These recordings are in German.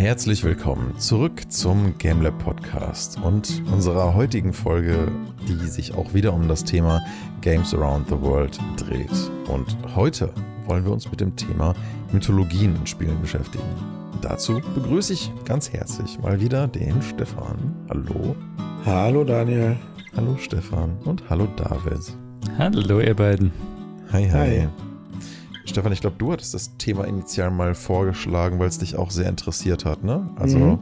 Herzlich willkommen zurück zum GameLab Podcast und unserer heutigen Folge, die sich auch wieder um das Thema Games Around the World dreht. Und heute wollen wir uns mit dem Thema Mythologien in Spielen beschäftigen. Dazu begrüße ich ganz herzlich mal wieder den Stefan. Hallo. Hallo Daniel. Hallo Stefan und hallo David. Hallo ihr beiden. Hi, hi. hi. Stefan, ich glaube, du hattest das Thema initial mal vorgeschlagen, weil es dich auch sehr interessiert hat, ne? Also mhm.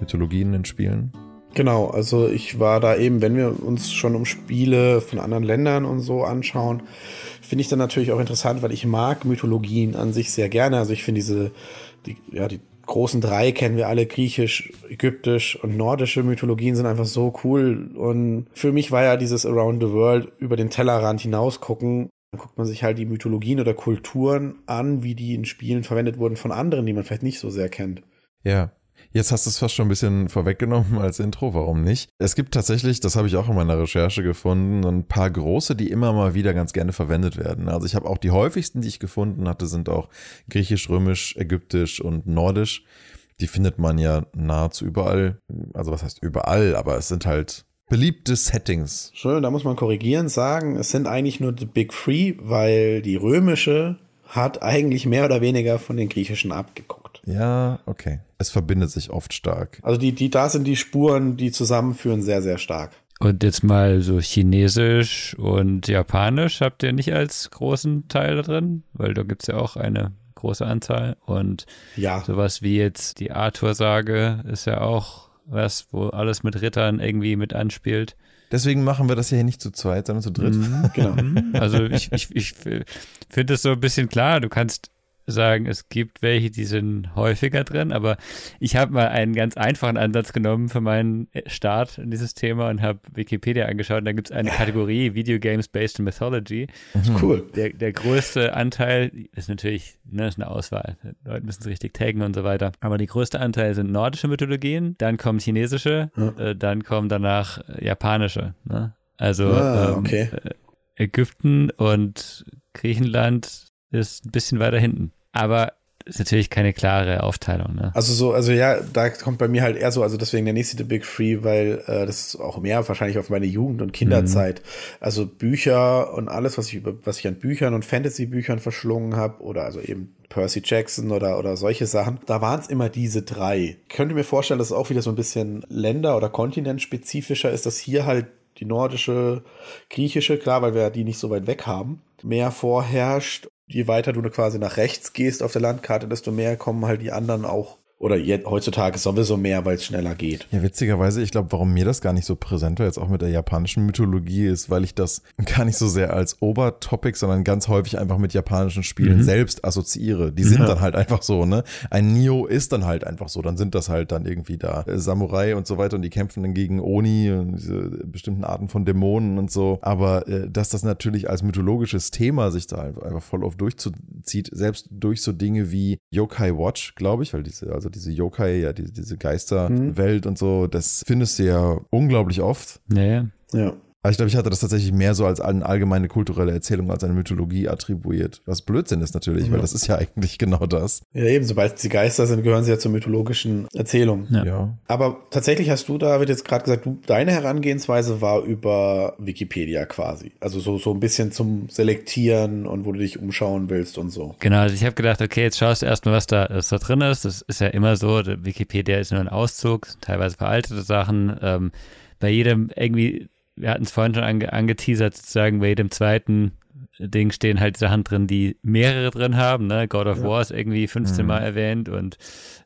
Mythologien in Spielen. Genau, also ich war da eben, wenn wir uns schon um Spiele von anderen Ländern und so anschauen, finde ich dann natürlich auch interessant, weil ich mag Mythologien an sich sehr gerne. Also ich finde diese, die, ja, die großen drei kennen wir alle, griechisch, ägyptisch und nordische Mythologien sind einfach so cool. Und für mich war ja dieses Around the World über den Tellerrand hinaus gucken dann guckt man sich halt die Mythologien oder Kulturen an, wie die in Spielen verwendet wurden von anderen, die man vielleicht nicht so sehr kennt. Ja. Jetzt hast du es fast schon ein bisschen vorweggenommen als Intro, warum nicht? Es gibt tatsächlich, das habe ich auch in meiner Recherche gefunden, ein paar große, die immer mal wieder ganz gerne verwendet werden. Also ich habe auch die häufigsten, die ich gefunden hatte, sind auch griechisch, römisch, ägyptisch und nordisch. Die findet man ja nahezu überall. Also was heißt überall, aber es sind halt beliebte Settings. Schön, da muss man korrigieren, sagen, es sind eigentlich nur die Big Three, weil die römische hat eigentlich mehr oder weniger von den griechischen abgeguckt. Ja, okay. Es verbindet sich oft stark. Also die, die, da sind die Spuren, die zusammenführen, sehr, sehr stark. Und jetzt mal so Chinesisch und Japanisch habt ihr nicht als großen Teil drin? Weil da gibt es ja auch eine große Anzahl. Und ja. sowas wie jetzt die Arthur-Sage ist ja auch was, wo alles mit Rittern irgendwie mit anspielt. Deswegen machen wir das hier nicht zu zweit, sondern zu dritt. Mhm, genau. also ich, ich, ich finde es so ein bisschen klar, du kannst sagen, es gibt welche, die sind häufiger drin, aber ich habe mal einen ganz einfachen Ansatz genommen für meinen Start in dieses Thema und habe Wikipedia angeschaut. Und da gibt es eine Kategorie Video Games Based in Mythology. Mhm. Cool. Der, der größte Anteil ist natürlich, ne, ist eine Auswahl. Leute müssen es richtig taggen und so weiter. Aber die größte Anteil sind nordische Mythologien, dann kommen chinesische, ja. äh, dann kommen danach äh, japanische. Ne? Also ah, ähm, okay. äh, Ägypten und Griechenland ist ein bisschen weiter hinten. Aber ist natürlich keine klare Aufteilung. Ne? Also so, also ja, da kommt bei mir halt eher so, also deswegen der nächste The Big Free, weil äh, das ist auch mehr wahrscheinlich auf meine Jugend und Kinderzeit. Mhm. Also Bücher und alles, was ich über, was ich an Büchern und Fantasy-Büchern verschlungen habe, oder also eben Percy Jackson oder, oder solche Sachen, da waren es immer diese drei. Ich könnte mir vorstellen, dass es auch wieder so ein bisschen Länder- oder Kontinentspezifischer ist, dass hier halt die nordische, griechische, klar, weil wir die nicht so weit weg haben, mehr vorherrscht je weiter du quasi nach rechts gehst auf der Landkarte, desto mehr kommen halt die anderen auch oder jetzt, heutzutage sowieso mehr, weil es schneller geht. Ja, witzigerweise, ich glaube, warum mir das gar nicht so präsent war, jetzt auch mit der japanischen Mythologie, ist, weil ich das gar nicht so sehr als Obertopic, sondern ganz häufig einfach mit japanischen Spielen mhm. selbst assoziiere. Die sind ja. dann halt einfach so, ne? Ein Nio ist dann halt einfach so. Dann sind das halt dann irgendwie da äh, Samurai und so weiter und die kämpfen dann gegen Oni und diese bestimmten Arten von Dämonen und so. Aber äh, dass das natürlich als mythologisches Thema sich da einfach voll oft durchzieht, selbst durch so Dinge wie Yokai Watch, glaube ich, weil diese, also also diese Yokai, ja, die, diese Geisterwelt mhm. und so, das findest du ja unglaublich oft. Ja, ja. Ja. Aber ich glaube, ich hatte das tatsächlich mehr so als eine allgemeine kulturelle Erzählung als eine Mythologie attribuiert. Was Blödsinn ist natürlich, ja. weil das ist ja eigentlich genau das. Ja, eben, sobald sie Geister sind, gehören sie ja zur mythologischen Erzählung. Ja. ja. Aber tatsächlich hast du, David, jetzt gerade gesagt, du, deine Herangehensweise war über Wikipedia quasi. Also so, so ein bisschen zum Selektieren und wo du dich umschauen willst und so. Genau, also ich habe gedacht, okay, jetzt schaust du erstmal, was da, was da drin ist. Das ist ja immer so, Wikipedia ist nur ein Auszug, teilweise veraltete Sachen. Ähm, bei jedem irgendwie wir hatten es vorhin schon ange angeteasert, sozusagen bei jedem zweiten Ding stehen halt Sachen drin, die mehrere drin haben. Ne? God of ja. War ist irgendwie 15 mhm. Mal erwähnt und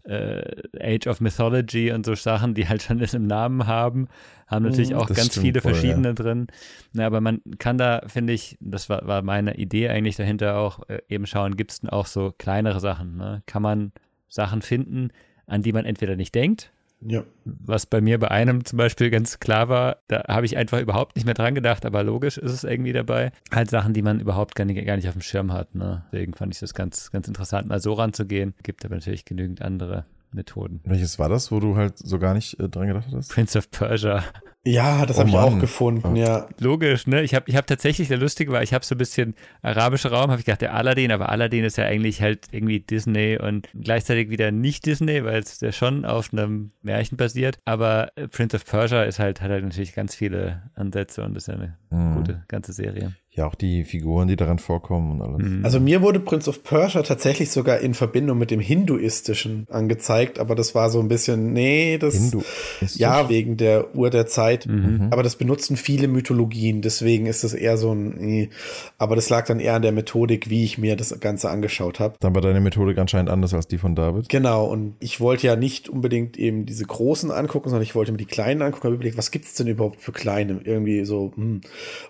äh, Age of Mythology und so Sachen, die halt schon das im Namen haben, haben natürlich mhm, auch ganz viele voll, verschiedene ja. drin. Na, aber man kann da, finde ich, das war, war meine Idee eigentlich dahinter auch, äh, eben schauen, gibt es denn auch so kleinere Sachen? Ne? Kann man Sachen finden, an die man entweder nicht denkt, ja. Was bei mir bei einem zum Beispiel ganz klar war, da habe ich einfach überhaupt nicht mehr dran gedacht, aber logisch ist es irgendwie dabei. Halt Sachen, die man überhaupt gar nicht, gar nicht auf dem Schirm hat. Ne? Deswegen fand ich das ganz, ganz interessant, mal so ranzugehen. Gibt aber natürlich genügend andere Methoden. Welches war das, wo du halt so gar nicht äh, dran gedacht hast? Prince of Persia. Ja, das Oh habe ich auch gefunden, ja. Logisch, ne? Ich habe ich hab tatsächlich, der Lustige war, ich habe so ein bisschen arabischer Raum, habe ich gedacht, der Aladdin, aber Aladdin ist ja eigentlich halt irgendwie Disney und gleichzeitig wieder nicht Disney, weil es ja schon auf einem Märchen basiert. Aber äh, Prince of Persia ist halt, hat halt natürlich ganz viele Ansätze und ist ja eine Mhm. gute ganze Serie. Ja, auch die Figuren, die darin vorkommen und alles. Mhm. Also mir wurde Prince of Persia tatsächlich sogar in Verbindung mit dem Hinduistischen angezeigt, aber das war so ein bisschen, nee, das Hindu. ja wegen der Uhr der Zeit. Mhm. Aber das benutzen viele Mythologien, deswegen ist das eher so ein, nee. aber das lag dann eher an der Methodik, wie ich mir das Ganze angeschaut habe. Dann war deine Methodik anscheinend anders als die von David. Genau, und ich wollte ja nicht unbedingt eben diese großen angucken, sondern ich wollte mir die kleinen angucken, habe überlegt, was gibt's denn überhaupt für kleine? Irgendwie so, hm.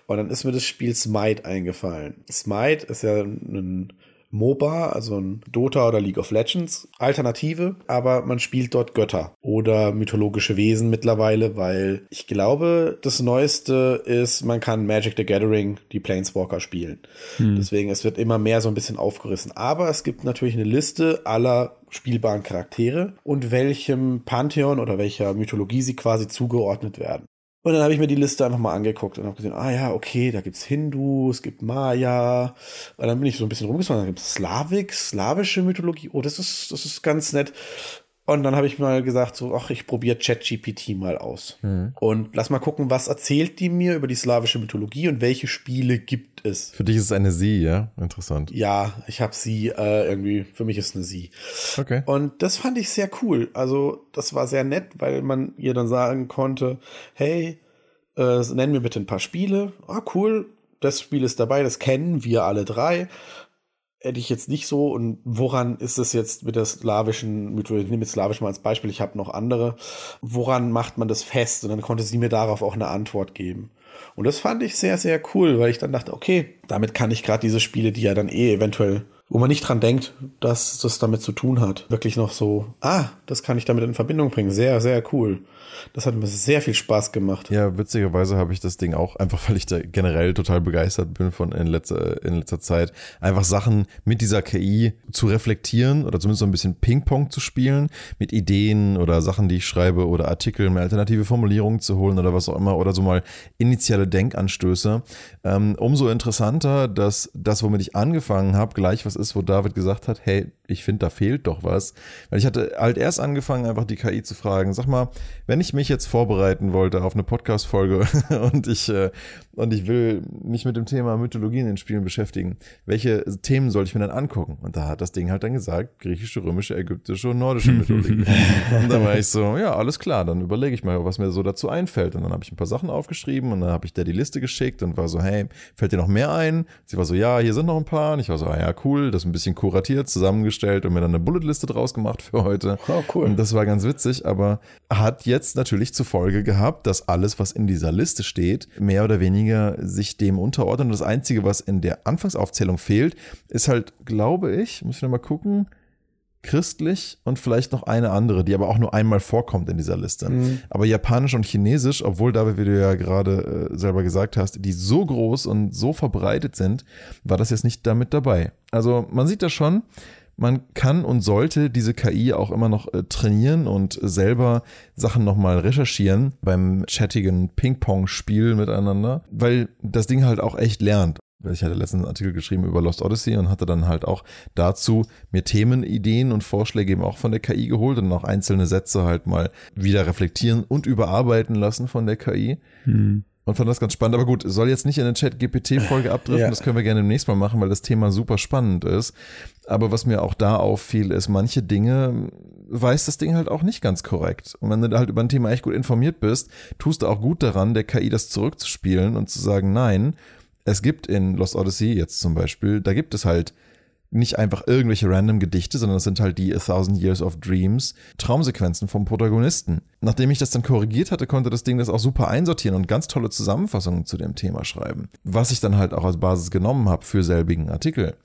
Und dann ist mir das Spiel Smite eingefallen. Smite ist ja ein MOBA, also ein Dota oder League of Legends Alternative, aber man spielt dort Götter oder mythologische Wesen mittlerweile, weil ich glaube, das Neueste ist, man kann Magic the Gathering, die Planeswalker spielen. Deswegen, es wird immer mehr so ein bisschen aufgerissen. Aber es gibt natürlich eine Liste aller spielbaren Charaktere und welchem Pantheon oder welcher Mythologie sie quasi zugeordnet werden. Und dann habe ich mir die Liste einfach mal angeguckt und habe gesehen, ah ja, okay, da gibt's Hindu, es gibt Maya. Und dann bin ich so ein bisschen rumgeschaut, da gibt's Slavik, slawische Mythologie. Oh, das ist, das ist ganz nett. Und dann habe ich mal gesagt, so, ach, ich probiere ChatGPT mal aus. Und lass mal gucken, was erzählt die mir über die slawische Mythologie und welche Spiele gibt es. Für dich ist es eine Sie, ja? Interessant. Ja, ich habe sie äh, irgendwie, für mich ist eine sie. Okay. Und das fand ich sehr cool. Also, das war sehr nett, weil man ihr dann sagen konnte, hey, äh, nenn mir bitte ein paar Spiele. Ah, cool, das Spiel ist dabei, das kennen wir alle drei. Hätte ich jetzt nicht so. Und woran ist es jetzt mit der slawischen Mythologie? Ich nehme jetzt slawisch mal als Beispiel, ich habe noch andere. Woran macht man das fest? Und dann konnte sie mir darauf auch eine Antwort geben. Und das fand ich sehr, sehr cool, weil ich dann dachte, okay, damit kann ich gerade diese Spiele, die ja dann eh eventuell, wo man nicht dran denkt, dass das damit zu tun hat, wirklich noch so, ah, das kann ich damit in Verbindung bringen. Sehr, sehr cool. Das hat mir sehr viel Spaß gemacht. Ja, witzigerweise habe ich das Ding auch, einfach weil ich da generell total begeistert bin von in letzter, in letzter Zeit, einfach Sachen mit dieser KI zu reflektieren oder zumindest so ein bisschen Ping-Pong zu spielen, mit Ideen oder Sachen, die ich schreibe oder Artikel, mir alternative Formulierungen zu holen oder was auch immer oder so mal initiale Denkanstöße. Ähm, umso interessanter, dass das, womit ich angefangen habe, gleich was ist, wo David gesagt hat, hey, ich finde, da fehlt doch was. Weil ich hatte halt erst angefangen, einfach die KI zu fragen, sag mal, wenn ich mich jetzt vorbereiten wollte auf eine Podcast-Folge und ich, äh, und ich will mich mit dem Thema Mythologie in den Spielen beschäftigen, welche Themen soll ich mir dann angucken? Und da hat das Ding halt dann gesagt, griechische, römische, ägyptische und nordische Mythologie. und dann war ich so, ja, alles klar, dann überlege ich mal, was mir so dazu einfällt. Und dann habe ich ein paar Sachen aufgeschrieben und dann habe ich der die Liste geschickt und war so, hey, fällt dir noch mehr ein? Sie war so, ja, hier sind noch ein paar. Und ich war so, ah ja, cool, das ein bisschen kuratiert, zusammengestellt und mir dann eine Bulletliste draus gemacht für heute. Oh, cool. Und das war ganz witzig, aber hat jetzt natürlich zur Folge gehabt, dass alles, was in dieser Liste steht, mehr oder weniger sich dem unterordnet. Und das Einzige, was in der Anfangsaufzählung fehlt, ist halt, glaube ich, muss ich nochmal gucken, christlich und vielleicht noch eine andere, die aber auch nur einmal vorkommt in dieser Liste. Aber Japanisch und Chinesisch, obwohl David, wie du ja gerade äh, selber gesagt hast, die so groß und so verbreitet sind, war das jetzt nicht damit dabei. Also man sieht das schon, man kann und sollte diese KI auch immer noch äh, trainieren und selber Sachen nochmal recherchieren beim chattigen Ping-Pong-Spiel miteinander, weil das Ding halt auch echt lernt. Ich hatte letztens einen Artikel geschrieben über Lost Odyssey und hatte dann halt auch dazu mir Themenideen und Vorschläge eben auch von der KI geholt und auch einzelne Sätze halt mal wieder reflektieren und überarbeiten lassen von der KI. Und fand das ganz spannend. Aber gut, soll jetzt nicht in eine Chat-GPT-Folge abdriften, Ja. das können wir gerne demnächst mal machen, weil das Thema super spannend ist. Aber was mir auch da auffiel, ist, manche Dinge weiß das Ding halt auch nicht ganz korrekt. Und wenn du halt über ein Thema echt gut informiert bist, tust du auch gut daran, der KI das zurückzuspielen und zu sagen, nein, es gibt in Lost Odyssey jetzt zum Beispiel, da gibt es halt nicht einfach irgendwelche random Gedichte, sondern es sind halt die A Thousand Years of Dreams Traumsequenzen vom Protagonisten. Nachdem ich das dann korrigiert hatte, konnte das Ding das auch super einsortieren und ganz tolle Zusammenfassungen zu dem Thema schreiben. Was ich dann halt auch als Basis genommen habe für selbigen Artikel.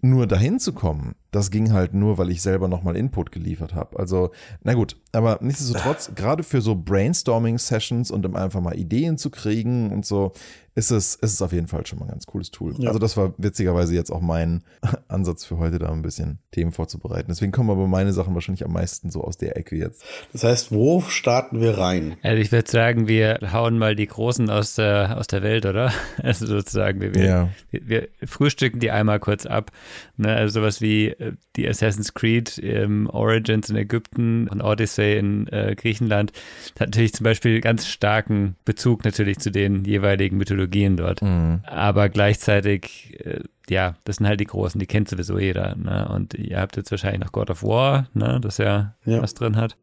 Nur dahin zu kommen, das ging halt nur, weil ich selber nochmal Input geliefert habe. Also, na gut, aber nichtsdestotrotz, gerade für so Brainstorming-Sessions und um einfach mal Ideen zu kriegen und so, ist es, ist es auf jeden Fall schon mal ein ganz cooles Tool. Ja. Also das war witzigerweise jetzt auch mein Ansatz für heute, da ein bisschen Themen vorzubereiten. Deswegen kommen aber meine Sachen wahrscheinlich am meisten so aus der Ecke jetzt. Das heißt, wo starten wir rein? Also ich würde sagen, wir hauen mal die Großen aus der, aus der Welt, oder? Also sozusagen, wir, ja. wir, wir frühstücken die einmal kurz ab. Ne? Also sowas wie äh, die Assassin's Creed ähm, Origins in Ägypten und Odyssey in äh, Griechenland. Das hat natürlich zum Beispiel ganz starken Bezug natürlich zu den jeweiligen Mythologien dort. Mhm. Aber gleichzeitig, äh, ja, das sind halt die großen, die kennt sowieso jeder. Ne? Und ihr habt jetzt wahrscheinlich noch God of War, ne? das ja, ja. was drin hat.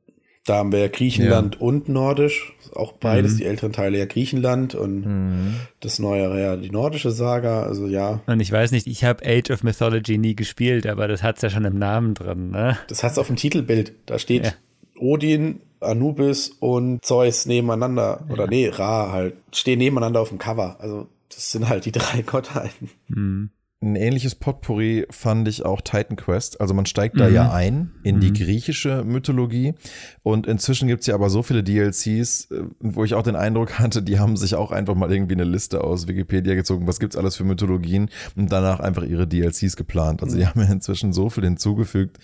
Da haben wir ja Griechenland ja. und Nordisch, auch beides, mhm. die älteren Teile ja Griechenland und mhm. das neuere ja die nordische Saga, also ja. Und ich weiß nicht, ich habe Age of Mythology nie gespielt, aber das hat's ja schon im Namen drin, ne? Das hat's auf dem Titelbild, da steht ja. Odin, Anubis und Zeus nebeneinander, ja. oder nee, Ra halt, stehen nebeneinander auf dem Cover, also das sind halt die drei Gottheiten. Mhm ein ähnliches Potpourri fand ich auch Titan Quest. Also man steigt da mhm. ja ein in mhm. die griechische Mythologie. Und inzwischen gibt's ja aber so viele DLCs, äh, wo ich auch den Eindruck hatte, die haben sich auch einfach mal irgendwie eine Liste aus Wikipedia gezogen, was gibt's alles für Mythologien und danach einfach ihre DLCs geplant. Also die mhm. haben ja inzwischen so viel hinzugefügt.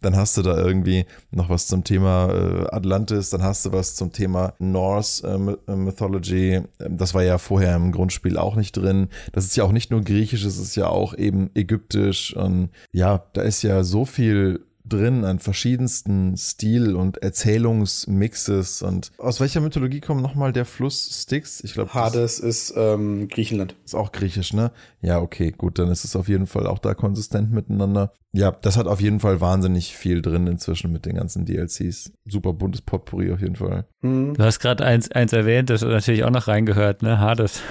Dann hast du da irgendwie noch was zum Thema äh, Atlantis, dann hast du was zum Thema Norse äh, Mythology. Ähm, das war ja vorher im Grundspiel auch nicht drin. Das ist ja auch nicht nur griechisch, es ist ja auch auch eben ägyptisch und ja, da ist ja so viel drin an verschiedensten Stil- und Erzählungsmixes. Und aus welcher Mythologie kommt nochmal der Fluss Styx? Ich glaube, Hades ist ähm, Griechenland. Ist auch griechisch, ne? Ja, okay, gut, dann ist es auf jeden Fall auch da konsistent miteinander. Ja, das hat auf jeden Fall wahnsinnig viel drin inzwischen mit den ganzen DLCs. Super buntes Potpourri auf jeden Fall. Mhm. Du hast gerade eins, eins erwähnt, das natürlich auch noch reingehört, ne? Hades.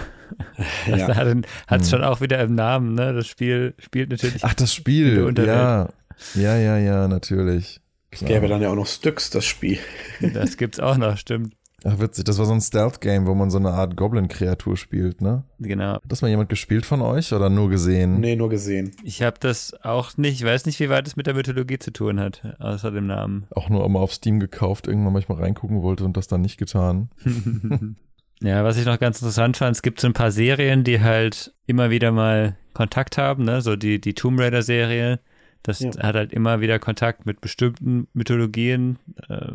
Das ja. hat es mhm. schon auch wieder im Namen, ne? Das Spiel spielt natürlich. Ach, das Spiel, ja. Ja, ja, ja, natürlich. Es gäbe dann ja auch noch Styx, das Spiel. Das gibt's auch noch, stimmt. Ach, witzig. Das war so ein Stealth-Game, wo man so eine Art Goblin-Kreatur spielt, ne? Genau. Hat das mal jemand gespielt von euch oder nur gesehen? Nee, nur gesehen. Ich habe das auch nicht, ich weiß nicht, wie weit es mit der Mythologie zu tun hat, außer dem Namen. Auch nur mal auf Steam gekauft, irgendwann manchmal reingucken wollte und das dann nicht getan. ja, was ich noch ganz interessant fand, es gibt so ein paar Serien, die halt immer wieder mal Kontakt haben, ne? So die, die Tomb Raider-Serie das ja. hat halt immer wieder Kontakt mit bestimmten Mythologien. Äh,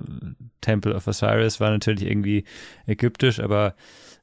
Temple of Osiris war natürlich irgendwie ägyptisch, aber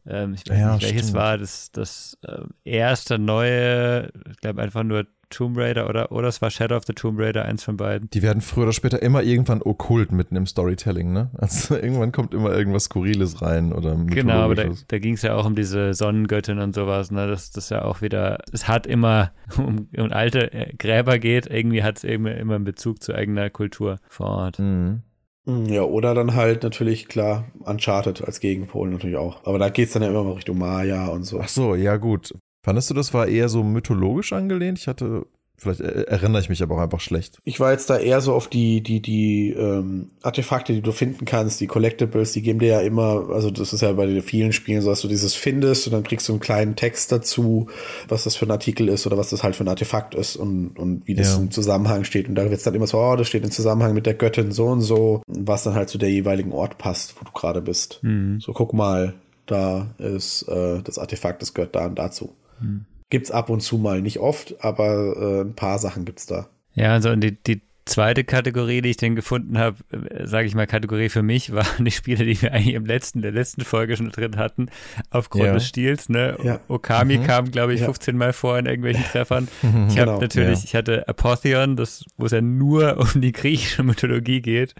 ähm, ich weiß ja, nicht, welches stimmt. war das, das äh, erste neue, ich glaube einfach nur Tomb Raider oder, oder es war Shadow of the Tomb Raider, eins von beiden. Die werden früher oder später immer irgendwann okkult mitten im Storytelling, ne? Also irgendwann kommt immer irgendwas Skurriles rein oder Genau, aber da, da ging es ja auch um diese Sonnengöttin und sowas, ne? Das, das ja auch wieder, es hat immer um, um alte äh, Gräber geht, irgendwie hat es immer, immer einen Bezug zu eigener Kultur vor Ort. Mhm. mhm. Ja, oder dann halt natürlich, klar, Uncharted als Gegenpol natürlich auch. Aber da geht es dann ja immer mal Richtung Maya und so. Ach so, ja gut. Fandest du, das war eher so mythologisch angelehnt? Ich hatte, vielleicht erinnere ich mich aber auch einfach schlecht. Ich war jetzt da eher so auf die, die, die ähm, Artefakte, die du finden kannst, die Collectibles, die geben dir ja immer, also das ist ja bei den vielen Spielen so, dass du dieses findest und dann kriegst du einen kleinen Text dazu, was das für ein Artikel ist oder was das halt für ein Artefakt ist und, und wie das ja. im Zusammenhang steht. Und da wird es dann immer so, oh, das steht im Zusammenhang mit der Göttin so und so, was dann halt zu der jeweiligen Ort passt, wo du gerade bist. Mhm. So, guck mal, da ist äh, das Artefakt, das gehört da und dazu. Hm. Gibt's ab und zu mal, nicht oft, aber äh, ein paar Sachen gibt's da. Ja, also die, die zweite Kategorie, die ich dann gefunden habe, äh, sage ich mal Kategorie für mich, waren die Spiele, die wir eigentlich im letzten, der letzten Folge schon drin hatten, aufgrund ja. des Stils. Ne? Ja. Okami mhm. kam, glaube ich, 15 Mal vor in irgendwelchen Treffern. Ich habe genau. natürlich, ja. ich hatte Apotheon, das, wo es ja nur um die griechische Mythologie geht.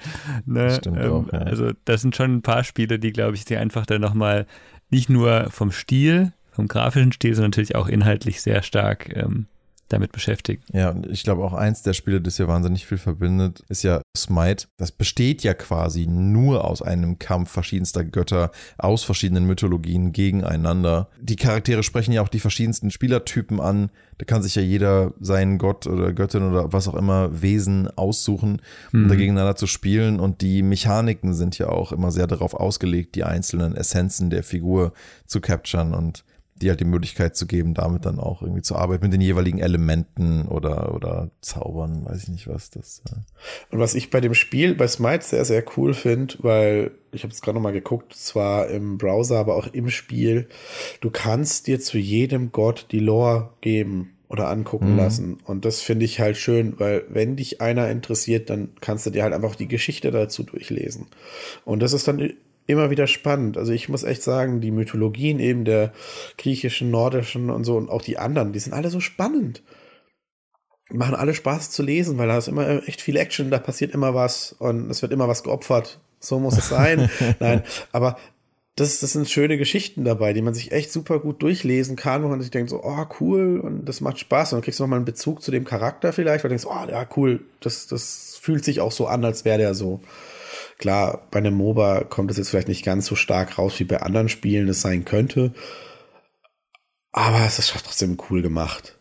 Ne? Das stimmt ähm, auch, Also das sind schon ein paar Spiele, die, glaube ich, die einfach dann nochmal nicht nur vom Stil vom grafischen Stil, sondern natürlich auch inhaltlich sehr stark ähm, damit beschäftigt. Ja, und ich glaube auch eins der Spiele, das hier wahnsinnig viel verbindet, ist ja Smite. Das besteht ja quasi nur aus einem Kampf verschiedenster Götter aus verschiedenen Mythologien gegeneinander. Die Charaktere sprechen ja auch die verschiedensten Spielertypen an. Da kann sich ja jeder seinen Gott oder Göttin oder was auch immer Wesen aussuchen, um mhm. da gegeneinander zu spielen. Und die Mechaniken sind ja auch immer sehr darauf ausgelegt, die einzelnen Essenzen der Figur zu capturen und die halt die Möglichkeit zu geben, damit dann auch irgendwie zu arbeiten mit den jeweiligen Elementen oder, oder Zaubern, weiß ich nicht was. Das, äh. Und was ich bei dem Spiel, bei Smite sehr, sehr cool finde, weil ich habe es gerade nochmal geguckt, zwar im Browser, aber auch im Spiel, du kannst dir zu jedem Gott die Lore geben oder angucken mhm. lassen. Und das finde ich halt schön, weil wenn dich einer interessiert, dann kannst du dir halt einfach die Geschichte dazu durchlesen. Und das ist dann immer wieder spannend. Also ich muss echt sagen, die Mythologien eben der griechischen, nordischen und so und auch die anderen, die sind alle so spannend. Machen alle Spaß zu lesen, weil da ist immer echt viel Action, da passiert immer was und es wird immer was geopfert. So muss es sein. Nein, aber das, das sind schöne Geschichten dabei, die man sich echt super gut durchlesen kann, wo man sich denkt so, oh, cool, und das macht Spaß. Und dann kriegst du nochmal einen Bezug zu dem Charakter vielleicht, weil du denkst, oh, ja, cool, das, das fühlt sich auch so an, als wäre der so. Klar, bei einem MOBA kommt es jetzt vielleicht nicht ganz so stark raus, wie bei anderen Spielen es sein könnte. Aber es ist trotzdem cool gemacht.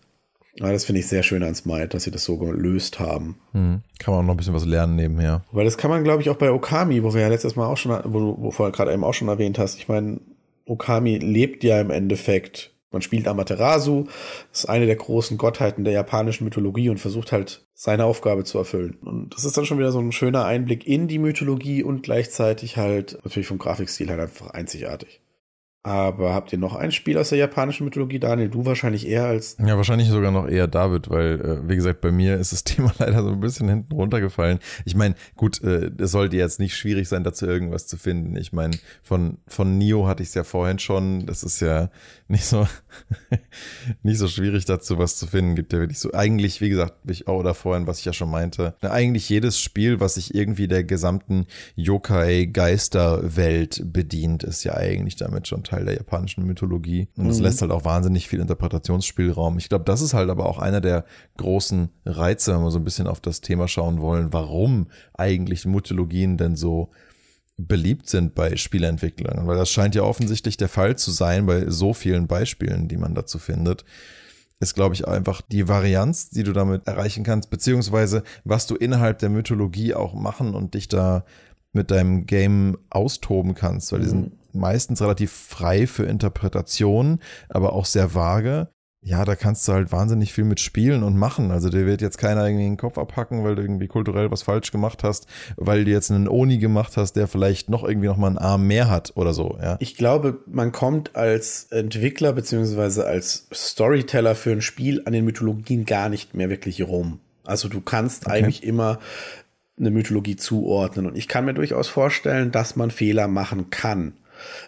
Ja, das finde ich sehr schön an Smite, dass sie das so gelöst haben. Mhm. Kann man auch noch ein bisschen was lernen nebenher. Weil das kann man, glaube ich, auch bei Okami, wo wir ja letztes Mal auch schon, wo du wo vorher gerade eben auch schon erwähnt hast. Ich meine, Okami lebt ja im Endeffekt. Man spielt Amaterasu, ist eine der großen Gottheiten der japanischen Mythologie und versucht halt seine Aufgabe zu erfüllen. Und das ist dann schon wieder so ein schöner Einblick in die Mythologie und gleichzeitig halt natürlich vom Grafikstil halt einfach einzigartig. Aber habt ihr noch ein Spiel aus der japanischen Mythologie, Daniel? Du wahrscheinlich eher als. Ja, wahrscheinlich sogar noch eher David, weil, äh, wie gesagt, bei mir ist das Thema leider so ein bisschen hinten runtergefallen. Ich meine, gut, äh, es sollte jetzt nicht schwierig sein, dazu irgendwas zu finden. Ich meine, von, von Nio hatte ich es ja vorhin schon. Das ist ja nicht so, nicht so schwierig dazu was zu finden. Gibt ja wirklich so, eigentlich, wie gesagt, ich auch oder vorhin, was ich ja schon meinte, eigentlich jedes Spiel, was sich irgendwie der gesamten Yokai-Geisterwelt bedient, ist ja eigentlich damit schon Teil der japanischen Mythologie. Und es mhm. lässt halt auch wahnsinnig viel Interpretationsspielraum. Ich glaube, das ist halt aber auch einer der großen Reize, wenn wir so ein bisschen auf das Thema schauen wollen, warum eigentlich Mythologien denn so beliebt sind bei Spieleentwicklern. Weil das scheint ja offensichtlich der Fall zu sein bei so vielen Beispielen, die man dazu findet ist, glaube ich, einfach die Varianz, die du damit erreichen kannst, beziehungsweise was du innerhalb der Mythologie auch machen und dich da mit deinem Game austoben kannst, weil die sind mhm meistens relativ frei für Interpretation, aber auch sehr vage. Ja, da kannst du halt wahnsinnig viel mit spielen und machen. Also dir wird jetzt keiner irgendwie den Kopf abhacken, weil du irgendwie kulturell was falsch gemacht hast, weil du jetzt einen Oni gemacht hast, der vielleicht noch irgendwie noch mal einen Arm mehr hat oder so. Ja. Ich glaube, man kommt als Entwickler beziehungsweise als Storyteller für ein Spiel an den Mythologien gar nicht mehr wirklich rum. Also du kannst okay. eigentlich immer eine Mythologie zuordnen. Und ich kann mir durchaus vorstellen, dass man Fehler machen kann.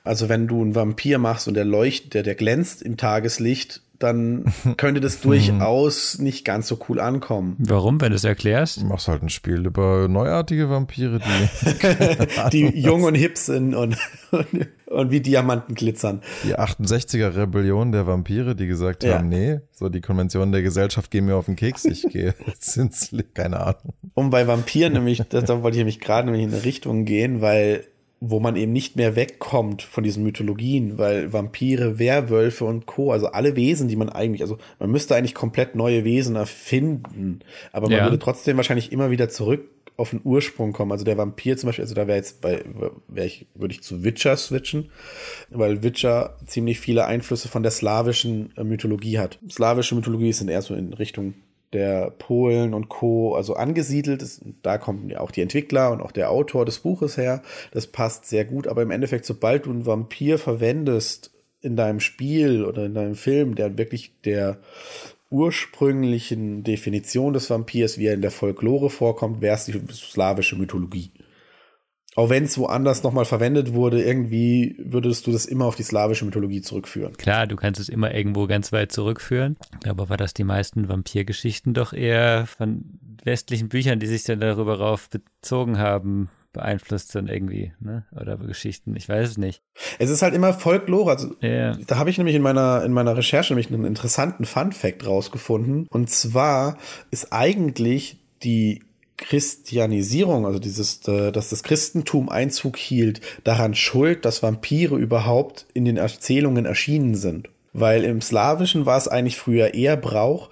Also wenn du einen Vampir machst und der leuchtet, der, der glänzt im Tageslicht, dann könnte das durchaus nicht ganz so cool ankommen. Warum, wenn du es erklärst? Du machst halt ein Spiel über neuartige Vampire, die, die jung und hip sind und, und, und, wie Diamanten glitzern. Die 68er Rebellion der Vampire, die gesagt ja. haben, nee, so die Konventionen der Gesellschaft gehen mir auf den Keks, ich gehe jetzt ins, keine Ahnung. Um bei Vampiren nämlich, da wollte ich nämlich gerade nämlich in eine Richtung gehen, weil wo man eben nicht mehr wegkommt von diesen Mythologien, weil Vampire, Werwölfe und Co., also alle Wesen, die man eigentlich, also man müsste eigentlich komplett neue Wesen erfinden, aber man ja. würde trotzdem wahrscheinlich immer wieder zurück auf den Ursprung kommen. Also der Vampir zum Beispiel, also da wäre jetzt bei, wäre ich, würde ich zu Witcher switchen, weil Witcher ziemlich viele Einflüsse von der slawischen äh, Mythologie hat. Slawische Mythologie sind eher so in Richtung der Polen und Co. also angesiedelt ist. Da kommen ja auch die Entwickler und auch der Autor des Buches her. Das passt sehr gut. Aber im Endeffekt, sobald du einen Vampir verwendest in deinem Spiel oder in deinem Film, der wirklich der ursprünglichen Definition des Vampirs, wie er in der Folklore vorkommt, wäre es die slawische Mythologie. Auch wenn es woanders nochmal verwendet wurde, irgendwie würdest du das immer auf die slawische Mythologie zurückführen. Klar, du kannst es immer irgendwo ganz weit zurückführen. Aber war das die meisten Vampirgeschichten doch eher von westlichen Büchern, die sich dann darüber rauf bezogen haben, beeinflusst dann irgendwie, ne? Oder Geschichten, ich weiß es nicht. Es ist halt immer Folklore. Also, yeah. Da habe ich nämlich in meiner, in meiner Recherche nämlich einen interessanten Fun-Fact rausgefunden. Und zwar ist eigentlich die Christianisierung, also dieses, äh, dass das Christentum Einzug hielt, daran schuld, dass Vampire überhaupt in den Erzählungen erschienen sind. Weil im Slawischen war es eigentlich früher eher Brauch,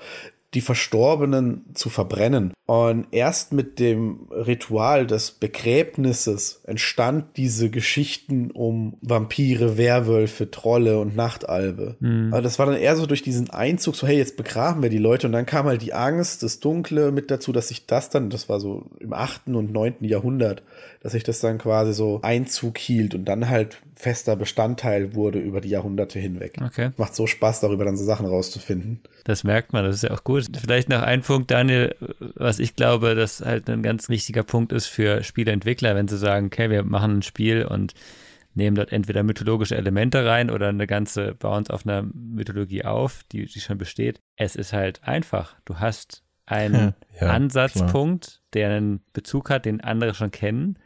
die Verstorbenen zu verbrennen. Und erst mit dem Ritual des Begräbnisses entstand diese Geschichten um Vampire, Werwölfe, Trolle und Nachtalbe. Mhm. Aber das war dann eher so durch diesen Einzug, so hey, jetzt begraben wir die Leute. Und dann kam halt die Angst, das Dunkle mit dazu, dass sich das dann, das war so im achten und neunten Jahrhundert, dass sich das dann quasi so Einzug hielt und dann halt fester Bestandteil wurde über die Jahrhunderte hinweg. Okay. Macht so Spaß, darüber dann so Sachen rauszufinden. Das merkt man, das ist ja auch gut. Vielleicht noch ein Punkt, Daniel, was ich glaube, das halt ein ganz wichtiger Punkt ist für Spieleentwickler, wenn sie sagen, okay, wir machen ein Spiel und nehmen dort entweder mythologische Elemente rein oder eine ganze, bauen es auf einer Mythologie auf, die, die schon besteht. Es ist halt einfach. Du hast einen ja, Ansatzpunkt, klar. der einen Bezug hat, den andere schon kennen.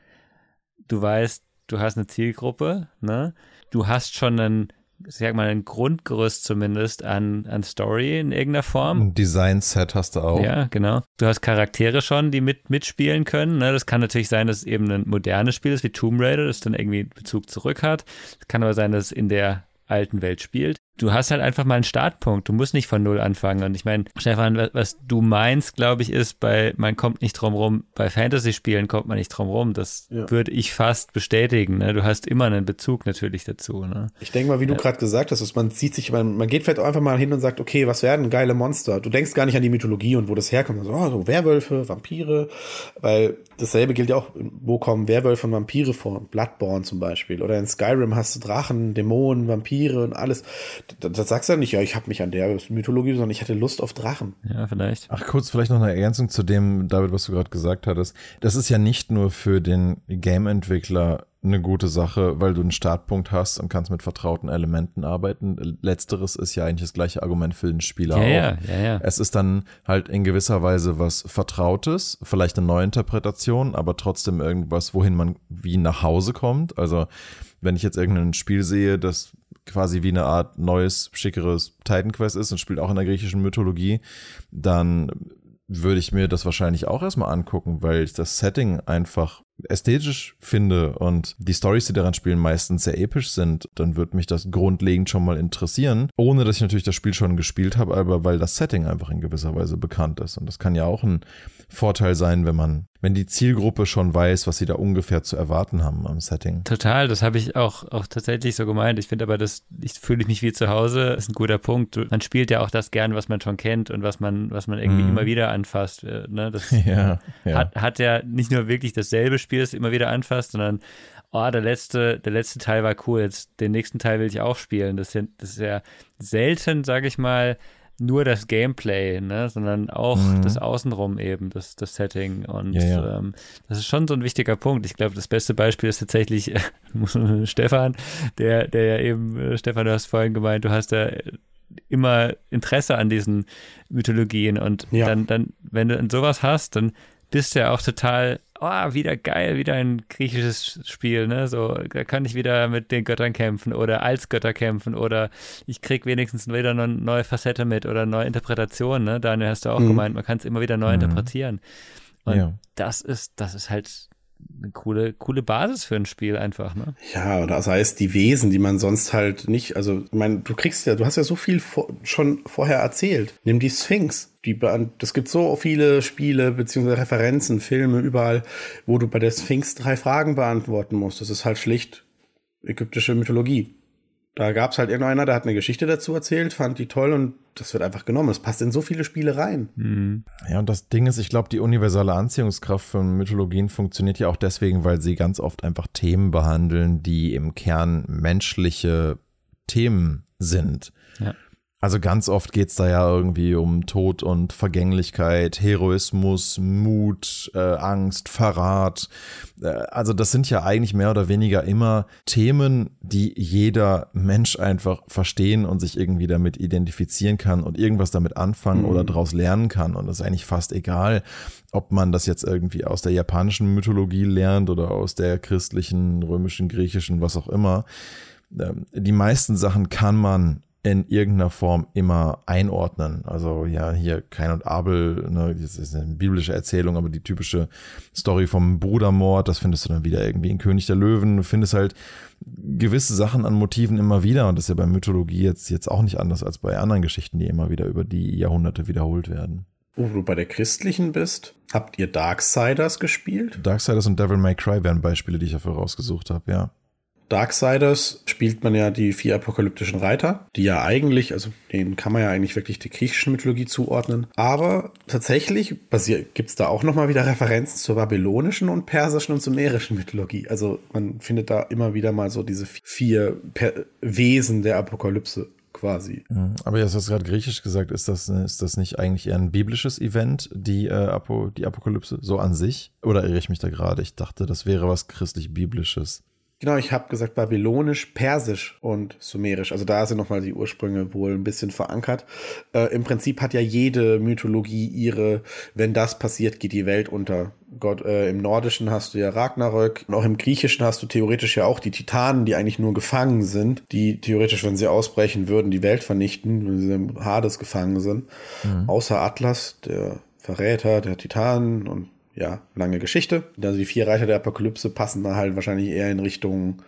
Du weißt, du hast eine Zielgruppe, ne? Du hast schon einen, sag mal, ein Grundgerüst zumindest an, an Story in irgendeiner Form. Ein Design-Set hast du auch. Ja, genau. Du hast Charaktere schon, die mit, mitspielen können. Ne? Das kann natürlich sein, dass es eben ein modernes Spiel ist wie Tomb Raider, das dann irgendwie Bezug zurück hat. Es kann aber sein, dass es in der alten Welt spielt du hast halt einfach mal einen Startpunkt. Du musst nicht von Null anfangen. Und ich meine, Stefan, was du meinst, glaube ich, ist, bei man kommt nicht drum rum, bei Fantasy-Spielen kommt man nicht drum rum. Das ja. würde ich fast bestätigen. Ne? Du hast immer einen Bezug natürlich dazu. Ne? Ich denke mal, wie du gerade gesagt hast, man sieht sich, man, man geht vielleicht auch einfach mal hin und sagt, okay, was werden geile Monster? Du denkst gar nicht an die Mythologie und wo das herkommt. Also, oh, so Werwölfe, Vampire, weil dasselbe gilt ja auch, wo kommen Werwölfe und Vampire vor? Bloodborne zum Beispiel. Oder in Skyrim hast du Drachen, Dämonen, Vampire und alles da, da sagst du ja nicht, ja, ich habe mich an der Mythologie, sondern ich hatte Lust auf Drachen. Ja, vielleicht. Ach, kurz vielleicht noch eine Ergänzung zu dem, David, was du gerade gesagt hattest. Das ist ja nicht nur für den Game-Entwickler eine gute Sache, weil du einen Startpunkt hast und kannst mit vertrauten Elementen arbeiten. Letzteres ist ja eigentlich das gleiche Argument für den Spieler ja, auch. Ja, ja, ja. Es ist dann halt in gewisser Weise was Vertrautes, vielleicht eine Neuinterpretation, aber trotzdem irgendwas, wohin man wie nach Hause kommt. Also wenn ich jetzt irgendein Spiel sehe, das quasi wie eine Art neues, schickeres Titan Quest ist und spielt auch in der griechischen Mythologie, dann würde ich mir das wahrscheinlich auch erstmal angucken, weil ich das Setting einfach ästhetisch finde und die Stories, die daran spielen, meistens sehr episch sind, dann würde mich das grundlegend schon mal interessieren, ohne dass ich natürlich das Spiel schon gespielt habe, aber weil das Setting einfach in gewisser Weise bekannt ist. Und das kann ja auch ein Vorteil sein, wenn man, wenn die Zielgruppe schon weiß, was sie da ungefähr zu erwarten haben am Setting. Total, das habe ich auch, auch tatsächlich so gemeint. Ich finde aber, das, ich fühle mich wie zu Hause, ist ein guter Punkt. Man spielt ja auch das gern, was man schon kennt und was man, was man irgendwie mm. immer wieder anfasst. Äh, ne? Das ja, ja. Hat, hat ja nicht nur wirklich dasselbe Spiel, das immer wieder anfasst, sondern oh, der letzte, der letzte Teil war cool, jetzt den nächsten Teil will ich auch spielen. Das, sind, das ist ja selten, sage ich mal, nur das Gameplay, ne, sondern auch mhm. das Außenrum eben, das, das Setting. Und ja, ja. Ähm, das ist schon so ein wichtiger Punkt. Ich glaube, das beste Beispiel ist tatsächlich Stefan, der, der ja eben, äh, Stefan, du hast vorhin gemeint, du hast ja immer Interesse an diesen Mythologien und ja. dann, dann, wenn du sowas hast, dann bist du ja auch total oh, wieder geil, wieder ein griechisches Spiel, ne? So, da kann ich wieder mit den Göttern kämpfen oder als Götter kämpfen oder ich krieg wenigstens wieder eine neue Facette mit oder neue Interpretation, ne? Daniel hast du auch mhm. gemeint, man kann es immer wieder neu mhm. interpretieren. Und ja. das ist, das ist halt eine coole, coole Basis für ein Spiel einfach, ne? Ja, oder sei es die Wesen, die man sonst halt nicht, also, ich meine, du kriegst ja, du hast ja so viel vor, schon vorher erzählt. Nimm die Sphinx. Die, das gibt so viele Spiele beziehungsweise Referenzen, Filme überall, wo du bei der Sphinx drei Fragen beantworten musst. Das ist halt schlicht ägyptische Mythologie. Da gab es halt irgendeiner, der hat eine Geschichte dazu erzählt, fand die toll und das wird einfach genommen. Es passt in so viele Spiele rein. Mhm. Ja, und das Ding ist, ich glaube, die universelle Anziehungskraft von Mythologien funktioniert ja auch deswegen, weil sie ganz oft einfach Themen behandeln, die im Kern menschliche Themen sind. Ja. Also ganz oft geht es da ja irgendwie um Tod und Vergänglichkeit, Heroismus, Mut, äh, Angst, Verrat. Äh, also das sind ja eigentlich mehr oder weniger immer Themen, die jeder Mensch einfach verstehen und sich irgendwie damit identifizieren kann und irgendwas damit anfangen mhm. oder daraus lernen kann. Und das ist eigentlich fast egal, ob man das jetzt irgendwie aus der japanischen Mythologie lernt oder aus der christlichen, römischen, griechischen, was auch immer. Ähm, die meisten Sachen kann man in irgendeiner Form immer einordnen. Also ja, hier Kain und Abel, ne, das ist eine biblische Erzählung, aber die typische Story vom Brudermord, das findest du dann wieder irgendwie in König der Löwen. Du findest halt gewisse Sachen an Motiven immer wieder und das ist ja bei Mythologie jetzt, jetzt auch nicht anders als bei anderen Geschichten, die immer wieder über die Jahrhunderte wiederholt werden. Wo du bei der christlichen bist, habt ihr Darksiders gespielt? Darksiders und Devil May Cry wären Beispiele, die ich dafür rausgesucht habe, ja. Darksiders spielt man ja die vier apokalyptischen Reiter, die ja eigentlich, also denen kann man ja eigentlich wirklich die griechische Mythologie zuordnen. Aber tatsächlich gibt es da auch nochmal wieder Referenzen zur babylonischen und persischen und sumerischen Mythologie. Also man findet da immer wieder mal so diese vier per Wesen der Apokalypse quasi. Mhm. Aber jetzt hast du gerade griechisch gesagt, ist das, ist das nicht eigentlich eher ein biblisches Event, die, äh, Apo, die Apokalypse, so an sich? Oder irre ich mich da gerade? Ich dachte, das wäre was christlich-biblisches. Genau, ich habe gesagt babylonisch, persisch und sumerisch. Also da sind nochmal die Ursprünge wohl ein bisschen verankert. Äh, Im Prinzip hat ja jede Mythologie ihre, wenn das passiert, geht die Welt unter. Gott, äh, Im Nordischen hast du ja Ragnarök und auch im Griechischen hast du theoretisch ja auch die Titanen, die eigentlich nur gefangen sind, die theoretisch, wenn sie ausbrechen würden, die Welt vernichten, wenn sie im Hades gefangen sind. Mhm. Außer Atlas, der Verräter der Titanen und ja, lange Geschichte. Also die vier Reiter der Apokalypse passen da halt wahrscheinlich eher in Richtung,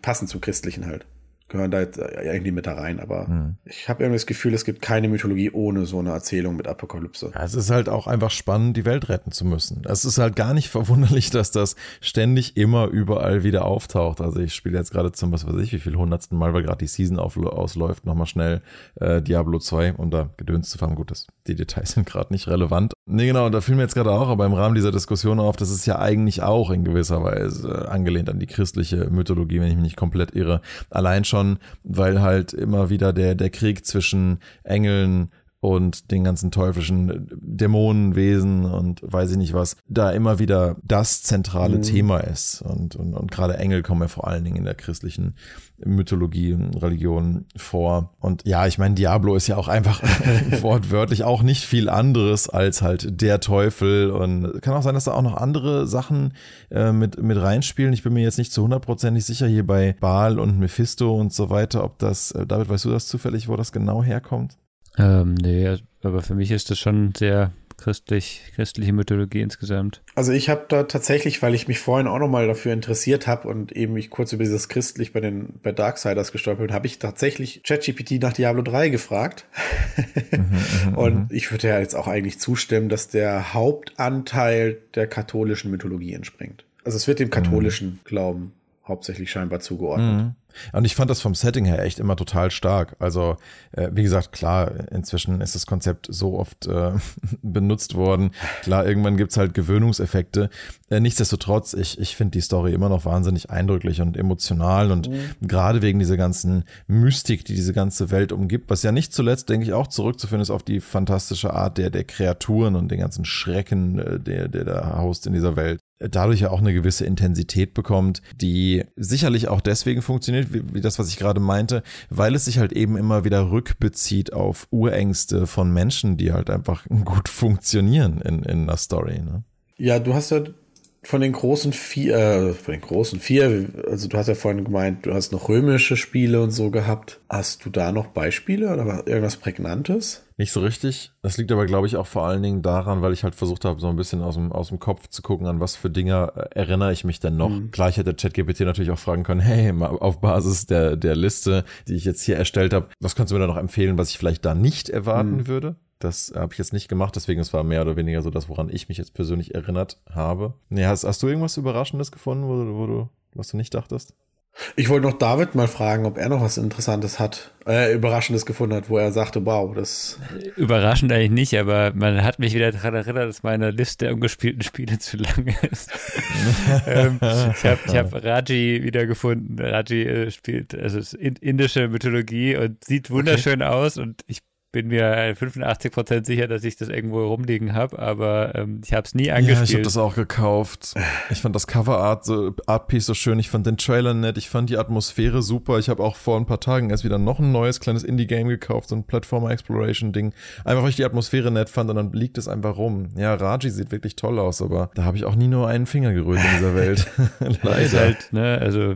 passen zum Christlichen halt gehören da jetzt irgendwie mit da rein, aber mhm. ich habe irgendwie das Gefühl, es gibt keine Mythologie ohne so eine Erzählung mit Apokalypse. Ja, es ist halt auch einfach spannend, die Welt retten zu müssen. Es ist halt gar nicht verwunderlich, dass das ständig immer überall wieder auftaucht. Also ich spiele jetzt gerade zum, was weiß ich, wie viel hundertsten Mal, weil gerade die Season auf, ausläuft, nochmal schnell äh, Diablo 2, um da Gedöns zu fangen. Gut, das, die Details sind gerade nicht relevant. Nee, genau, da fiel mir jetzt gerade auch aber im Rahmen dieser Diskussion auf, das ist ja eigentlich auch in gewisser Weise angelehnt an die christliche Mythologie, wenn ich mich nicht komplett irre. Allein schon schon, weil halt immer wieder der, der Krieg zwischen Engeln und den ganzen teuflischen Dämonenwesen und weiß ich nicht was, da immer wieder das zentrale mhm. Thema ist. Und, und, und gerade Engel kommen ja vor allen Dingen in der christlichen Mythologie und Religion vor. Und ja, ich meine, Diablo ist ja auch einfach wortwörtlich auch nicht viel anderes als halt der Teufel. Und kann auch sein, dass da auch noch andere Sachen äh, mit, mit reinspielen. Ich bin mir jetzt nicht zu hundertprozentig sicher hier bei Baal und Mephisto und so weiter, ob das, äh, David, weißt du das zufällig, wo das genau herkommt? Ähm, nee, aber für mich ist das schon sehr christlich, christliche Mythologie insgesamt. Also ich habe da tatsächlich, weil ich mich vorhin auch nochmal dafür interessiert habe und eben mich kurz über dieses christlich bei den bei Darksiders gestolpert habe ich tatsächlich ChatGPT nach Diablo 3 gefragt. Mhm, mhm, und mhm. ich würde ja jetzt auch eigentlich zustimmen, dass der Hauptanteil der katholischen Mythologie entspringt. Also es wird dem katholischen mhm. Glauben hauptsächlich scheinbar zugeordnet. Mhm. Und ich fand das vom Setting her echt immer total stark. Also, äh, wie gesagt, klar, inzwischen ist das Konzept so oft äh, benutzt worden. Klar, irgendwann gibt's halt Gewöhnungseffekte. Äh, nichtsdestotrotz, ich, ich finde die Story immer noch wahnsinnig eindrücklich und emotional und mhm. gerade wegen dieser ganzen Mystik, die diese ganze Welt umgibt, was ja nicht zuletzt, denke ich, auch zurückzuführen ist auf die fantastische Art der, der Kreaturen und den ganzen Schrecken, äh, der, der da haust in dieser Welt dadurch ja auch eine gewisse Intensität bekommt, die sicherlich auch deswegen funktioniert, wie, wie, das, was ich gerade meinte, weil es sich halt eben immer wieder rückbezieht auf Urängste von Menschen, die halt einfach gut funktionieren in, in einer Story. Ne? Ja, du hast ja von den großen vier, äh, von den großen vier, also du hast ja vorhin gemeint, du hast noch römische Spiele und so gehabt. Hast du da noch Beispiele oder irgendwas Prägnantes? Nicht so richtig. Das liegt aber, glaube ich, auch vor allen Dingen daran, weil ich halt versucht habe, so ein bisschen aus dem, aus dem Kopf zu gucken, an was für Dinge äh, erinnere ich mich denn noch. Mhm. Klar, ich hätte ChatGPT natürlich auch fragen können, hey, auf Basis der, der Liste, die ich jetzt hier erstellt habe, was kannst du mir da noch empfehlen, was ich vielleicht da nicht erwarten mhm. würde? Das habe ich jetzt nicht gemacht, deswegen es war mehr oder weniger so das, woran ich mich jetzt persönlich erinnert habe. Nee, hast, hast du irgendwas Überraschendes gefunden, wo, wo du, was du nicht dachtest? Ich wollte noch David mal fragen, ob er noch was Interessantes hat, äh, Überraschendes gefunden hat, wo er sagte, wow, das. Überraschend eigentlich nicht, aber man hat mich wieder daran erinnert, dass meine Liste der ungespielten Spiele zu lang ist. ähm, ich habe ich hab Raji wieder gefunden. Raji äh, spielt, also ist indische Mythologie und sieht wunderschön okay. aus und ich bin mir 85% sicher, dass ich das irgendwo rumliegen habe, aber ähm, ich habe es nie angespielt. Ja, ich habe das auch gekauft. Ich fand das Coverart so Artpiece so schön, ich fand den Trailer nett, ich fand die Atmosphäre super. Ich habe auch vor ein paar Tagen erst wieder noch ein neues kleines Indie-Game gekauft, so ein Platformer Exploration Ding. Einfach weil ich die Atmosphäre nett fand und dann liegt es einfach rum. Ja, Raji sieht wirklich toll aus, aber da habe ich auch nie nur einen Finger gerührt in dieser Welt. Leider. halt, ne, also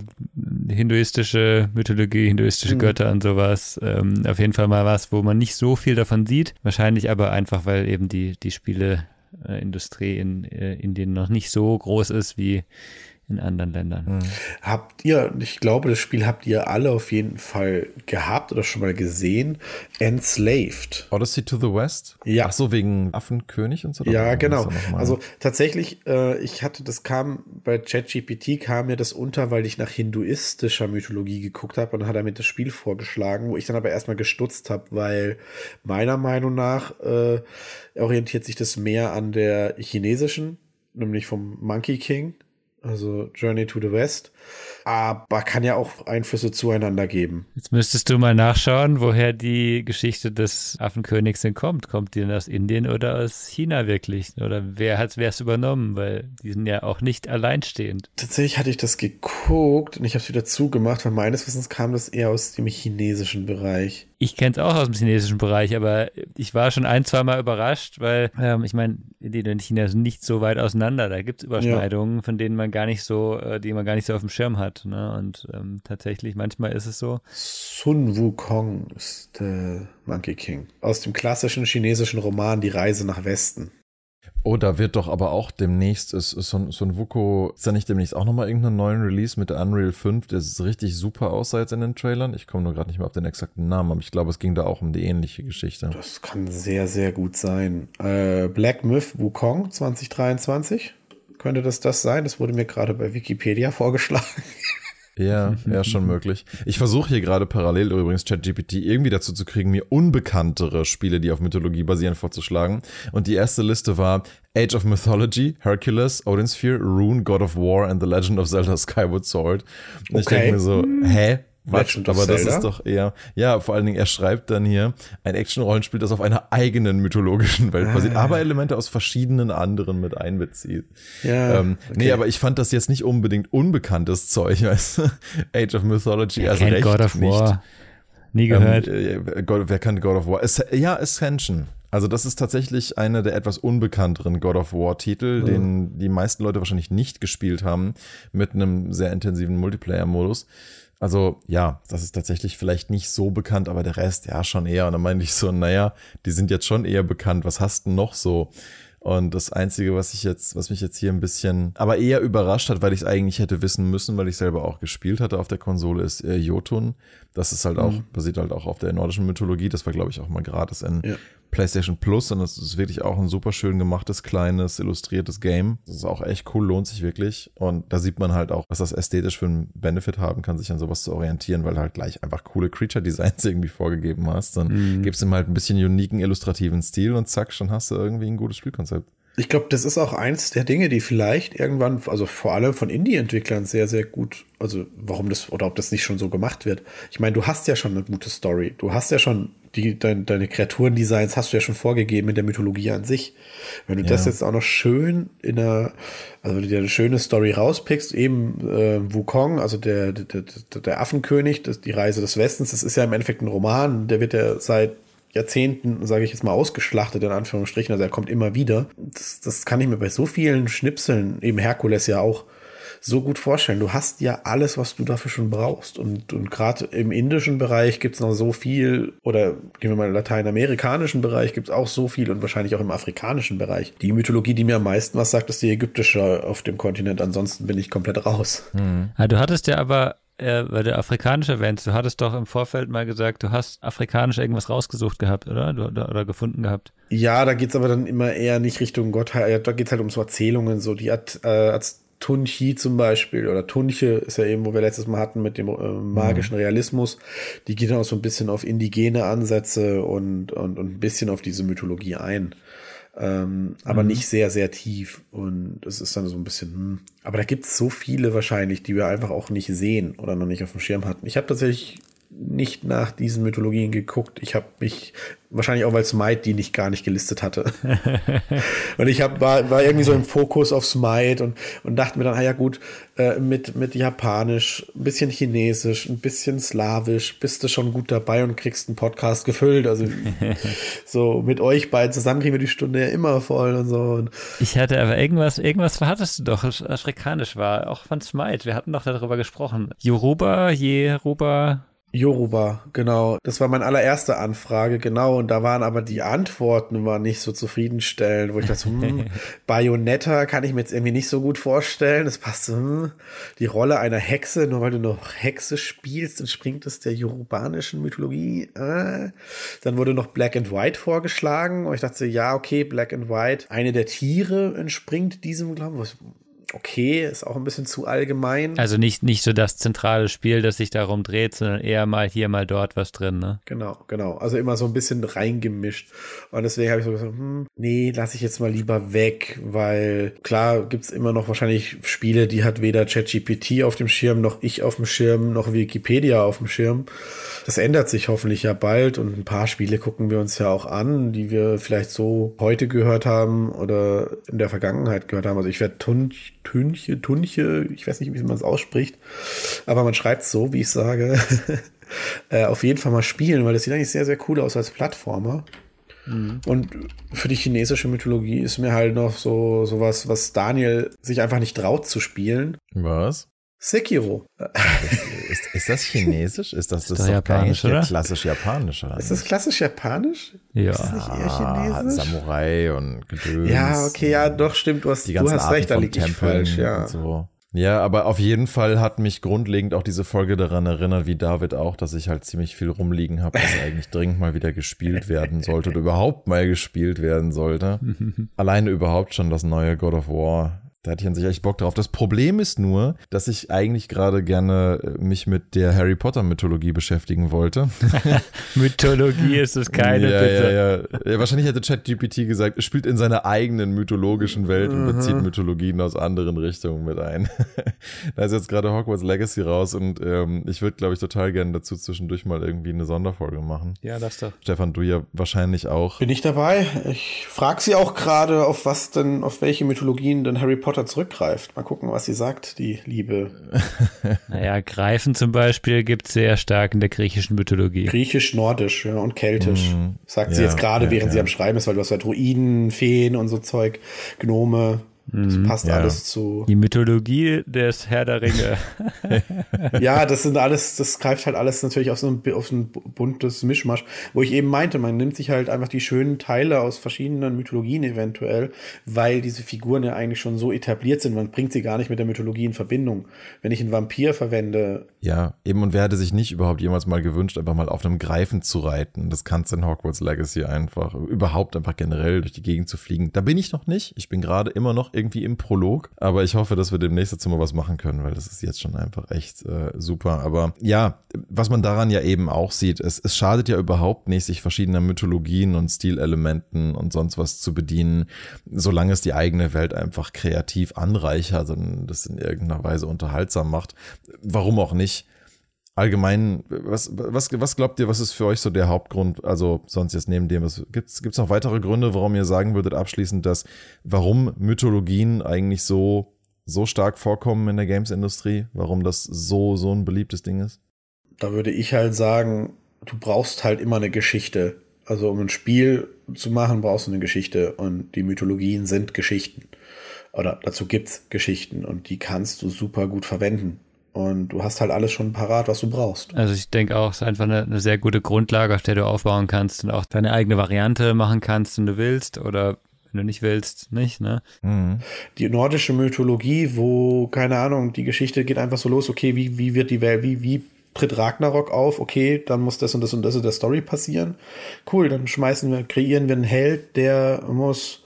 hinduistische Mythologie, hinduistische mhm. Götter und sowas. Ähm, auf jeden Fall mal was, wo man nicht so viel davon sieht. Wahrscheinlich aber einfach, weil eben die, die Spieleindustrie in äh, Indien noch nicht so groß ist wie in anderen Ländern. Mhm. Habt ihr, ich glaube, das Spiel habt ihr alle auf jeden Fall gehabt oder schon mal gesehen, Enslaved. Odyssey to the West? Ja. Ach so, wegen Affenkönig und so? Ja, genau. Also tatsächlich, äh, ich hatte, das kam, bei ChatGPT kam mir das unter, weil ich nach hinduistischer Mythologie geguckt habe und dann hat er mir das Spiel vorgeschlagen, wo ich dann aber erstmal gestutzt habe, weil meiner Meinung nach äh, orientiert sich das mehr an der chinesischen, nämlich vom Monkey King also Journey to the West aber kann ja auch Einflüsse zueinander geben. Jetzt müsstest du mal nachschauen, woher die Geschichte des Affenkönigs denn kommt. Kommt die denn aus Indien oder aus China wirklich? Oder wer hat es übernommen? Weil die sind ja auch nicht alleinstehend. Tatsächlich hatte ich das geguckt und ich habe es wieder zugemacht, weil meines Wissens kam das eher aus dem chinesischen Bereich. Ich kenne es auch aus dem chinesischen Bereich, aber ich war schon ein, zwei Mal überrascht, weil ähm, ich meine, Indien und China sind nicht so weit auseinander. Da gibt es Überschneidungen, ja. von denen man gar nicht so, äh, die man gar nicht so auf dem Schirm hat. Ne? Und ähm, tatsächlich, manchmal ist es so. Sun Wukong ist der Monkey King. Aus dem klassischen chinesischen Roman Die Reise nach Westen. Oh, da wird doch aber auch demnächst, ist, ist Sun, Sun Wuko, ist da nicht demnächst auch nochmal irgendeinen neuen Release mit der Unreal 5, der richtig super aussah jetzt in den Trailern? Ich komme nur gerade nicht mehr auf den exakten Namen, aber ich glaube, es ging da auch um die ähnliche Geschichte. Das kann sehr, sehr gut sein. Äh, Black Myth Wukong 2023? Könnte das das sein? Das wurde mir gerade bei Wikipedia vorgeschlagen. Ja, ja, schon möglich. Ich versuche hier gerade parallel übrigens ChatGPT irgendwie dazu zu kriegen, mir unbekanntere Spiele, die auf Mythologie basieren, vorzuschlagen. Und die erste Liste war Age of Mythology, Hercules, Odin Sphere, Rune, God of War and The Legend of Zelda Skyward Sword. Und okay. ich denke mir so, hä? Quatsch, aber das ist doch eher, ja, vor allen Dingen, er schreibt dann hier ein Action-Rollenspiel, das auf einer eigenen mythologischen Welt basiert, ah. aber Elemente aus verschiedenen anderen mit einbezieht. Ja, ähm, okay. Nee, aber ich fand das jetzt nicht unbedingt unbekanntes Zeug, weißt du? Age of Mythology, ja, also recht God of nicht. War. Nie gehört. Ähm, äh, God, wer kann God of War? Es, ja, Ascension. Also das ist tatsächlich einer der etwas unbekannteren God of War Titel, oh. den die meisten Leute wahrscheinlich nicht gespielt haben, mit einem sehr intensiven Multiplayer-Modus. Also ja, das ist tatsächlich vielleicht nicht so bekannt, aber der Rest ja schon eher. Und dann meinte ich so, naja, die sind jetzt schon eher bekannt. Was hast du noch so? Und das Einzige, was ich jetzt, was mich jetzt hier ein bisschen, aber eher überrascht hat, weil ich es eigentlich hätte wissen müssen, weil ich selber auch gespielt hatte auf der Konsole, ist äh, Jotun. Das ist halt auch, mhm. basiert halt auch auf der nordischen Mythologie. Das war, glaube ich, auch mal gratis in ja. PlayStation Plus und das ist wirklich auch ein super schön gemachtes, kleines, illustriertes Game. Das ist auch echt cool, lohnt sich wirklich. Und da sieht man halt auch, was das ästhetisch für einen Benefit haben kann, sich an sowas zu orientieren, weil du halt gleich einfach coole Creature-Designs irgendwie vorgegeben hast. Dann mhm. gibst du ihm halt ein bisschen uniken, illustrativen Stil und zack, schon hast du irgendwie ein gutes Spielkonzept. Ich glaube, das ist auch eins der Dinge, die vielleicht irgendwann, also vor allem von Indie-Entwicklern sehr, sehr gut, also warum das, oder ob das nicht schon so gemacht wird. Ich meine, du hast ja schon eine gute Story. Du hast ja schon die, dein, deine Kreaturendesigns hast du ja schon vorgegeben in der Mythologie an sich. Wenn du ja. das jetzt auch noch schön in einer, also wenn du dir eine schöne Story rauspickst, eben äh, Wukong, also der, der, der Affenkönig, das, die Reise des Westens, das ist ja im Endeffekt ein Roman, der wird ja seit Jahrzehnten, sage ich jetzt mal, ausgeschlachtet, in Anführungsstrichen. Also er kommt immer wieder. Das, das kann ich mir bei so vielen Schnipseln, eben Herkules ja auch, so gut vorstellen. Du hast ja alles, was du dafür schon brauchst. Und, und gerade im indischen Bereich gibt es noch so viel, oder gehen wir mal im lateinamerikanischen Bereich, gibt es auch so viel und wahrscheinlich auch im afrikanischen Bereich. Die Mythologie, die mir am meisten was sagt, ist die ägyptische auf dem Kontinent. Ansonsten bin ich komplett raus. Hm. Ja, du hattest ja aber äh, weil du afrikanisch erwähnst, du hattest doch im Vorfeld mal gesagt, du hast afrikanisch irgendwas rausgesucht gehabt, oder? Du, oder, oder, gefunden gehabt. Ja, da geht's aber dann immer eher nicht Richtung Gottheit, da geht's halt um so Erzählungen, so die hat äh, Tunchi zum Beispiel, oder Tunche ist ja eben, wo wir letztes Mal hatten mit dem äh, magischen mhm. Realismus, die geht dann auch so ein bisschen auf indigene Ansätze und, und, und ein bisschen auf diese Mythologie ein ähm, aber mhm. nicht sehr, sehr tief. Und es ist dann so ein bisschen, hm. aber da gibt es so viele wahrscheinlich, die wir einfach auch nicht sehen oder noch nicht auf dem Schirm hatten. Ich habe tatsächlich nicht nach diesen Mythologien geguckt. Ich habe mich wahrscheinlich auch, weil Smite die nicht gar nicht gelistet hatte. und ich hab, war, war irgendwie so im Fokus auf Smite und, und dachte mir dann, ah ja gut, äh, mit, mit Japanisch, ein bisschen Chinesisch, ein bisschen Slawisch, bist du schon gut dabei und kriegst einen Podcast gefüllt. Also so mit euch beiden zusammen kriegen wir die Stunde ja immer voll und so. Und ich hatte aber irgendwas, irgendwas hattest du doch, was afrikanisch war, auch von Smite. Wir hatten doch darüber gesprochen. Yoruba, Jeruba. Yoruba, genau. Das war meine allererste Anfrage, genau. Und da waren aber die Antworten waren nicht so zufriedenstellend, wo ich dachte, hm, Bayonetta kann ich mir jetzt irgendwie nicht so gut vorstellen. Das passt, hm, die Rolle einer Hexe, nur weil du noch Hexe spielst, entspringt es der yorubanischen Mythologie. Äh. Dann wurde noch Black and White vorgeschlagen. Und ich dachte, ja, okay, Black and White. Eine der Tiere entspringt diesem, glaube ich okay, ist auch ein bisschen zu allgemein. Also nicht, nicht so das zentrale Spiel, das sich darum dreht, sondern eher mal hier, mal dort was drin, ne? Genau, genau. Also immer so ein bisschen reingemischt. Und deswegen habe ich so gesagt, hm, nee, lasse ich jetzt mal lieber weg, weil klar gibt's immer noch wahrscheinlich Spiele, die hat weder ChatGPT auf dem Schirm, noch ich auf dem Schirm, noch Wikipedia auf dem Schirm. Das ändert sich hoffentlich ja bald und ein paar Spiele gucken wir uns ja auch an, die wir vielleicht so heute gehört haben oder in der Vergangenheit gehört haben. Also ich werde Tunch, Tunche, Tunche, ich weiß nicht, wie man es ausspricht, aber man schreibt es so, wie ich sage, äh, auf jeden Fall mal spielen, weil das sieht eigentlich sehr, sehr cool aus als Plattformer. Mhm. Und für die chinesische Mythologie ist mir halt noch so sowas, was Daniel sich einfach nicht traut zu spielen. Was? Sekiro. Ist, ist das chinesisch? Ist das, das ist doch japanisch, oder? klassisch japanisch, oder? Ist das klassisch japanisch? Ja. Ist das nicht eher chinesisch? Samurai und Gedöns. Ja, okay, ja, doch, stimmt. Du hast, du hast recht, da liege ich falsch, ja. So. Ja, aber auf jeden Fall hat mich grundlegend auch diese Folge daran erinnert, wie David auch, dass ich halt ziemlich viel rumliegen habe, was eigentlich dringend mal wieder gespielt werden sollte oder überhaupt mal gespielt werden sollte. Alleine überhaupt schon das neue God of War da hätte ich an sich echt Bock drauf. Das Problem ist nur, dass ich eigentlich gerade gerne äh, mich mit der Harry Potter Mythologie beschäftigen wollte. Mythologie ist es keine, ja, bitte. Ja, ja. ja, wahrscheinlich hätte ChatGPT gesagt, es spielt in seiner eigenen mythologischen Welt und bezieht mhm. Mythologien aus anderen Richtungen mit ein. da ist jetzt gerade Hogwarts Legacy raus und ähm, ich würde, glaube ich, total gerne dazu zwischendurch mal irgendwie eine Sonderfolge machen. Ja, das doch. Stefan, du ja wahrscheinlich auch. Bin ich dabei? Ich frage sie auch gerade, auf was denn, auf welche Mythologien denn Harry Potter Potter zurückgreift. Mal gucken, was sie sagt, die Liebe. naja, Greifen zum Beispiel gibt es sehr stark in der griechischen Mythologie. Griechisch-Nordisch ja, und Keltisch. Mm, sagt ja, sie jetzt gerade, ja, während sie am Schreiben ist, weil du hast ja Druiden, Feen und so Zeug, Gnome. Das mhm. passt ja. alles zu. Die Mythologie des Herr der Ringe. ja, das sind alles, das greift halt alles natürlich auf so ein, auf ein buntes Mischmasch, wo ich eben meinte, man nimmt sich halt einfach die schönen Teile aus verschiedenen Mythologien eventuell, weil diese Figuren ja eigentlich schon so etabliert sind, man bringt sie gar nicht mit der Mythologie in Verbindung. Wenn ich einen Vampir verwende. Ja, eben, und wer hätte sich nicht überhaupt jemals mal gewünscht, einfach mal auf einem Greifen zu reiten? Das kannst du in Hogwarts Legacy einfach, überhaupt einfach generell durch die Gegend zu fliegen. Da bin ich noch nicht. Ich bin gerade immer noch irgendwie im Prolog. Aber ich hoffe, dass wir demnächst dazu mal was machen können, weil das ist jetzt schon einfach echt äh, super. Aber ja, was man daran ja eben auch sieht, es, es schadet ja überhaupt nicht, sich verschiedener Mythologien und Stilelementen und sonst was zu bedienen, solange es die eigene Welt einfach kreativ anreichert und das in irgendeiner Weise unterhaltsam macht. Warum auch nicht? Allgemein, was, was, was glaubt ihr, was ist für euch so der Hauptgrund, also sonst jetzt neben dem, gibt es noch weitere Gründe, warum ihr sagen würdet abschließend, dass, warum Mythologien eigentlich so, so stark vorkommen in der Games-Industrie, warum das so, so ein beliebtes Ding ist? Da würde ich halt sagen, du brauchst halt immer eine Geschichte. Also um ein Spiel zu machen, brauchst du eine Geschichte und die Mythologien sind Geschichten. Oder dazu gibt's Geschichten und die kannst du super gut verwenden. Und du hast halt alles schon parat, was du brauchst. Also ich denke auch, es ist einfach eine, eine, sehr gute Grundlage, auf der du aufbauen kannst und auch deine eigene Variante machen kannst, wenn du willst oder wenn du nicht willst, nicht, ne? Mhm. Die nordische Mythologie, wo, keine Ahnung, die Geschichte geht einfach so los, okay, wie, wie wird die Welt, wie, wie tritt Ragnarok auf, okay, dann muss das und das und das in der Story passieren. Cool, dann schmeißen wir, kreieren wir einen Held, der muss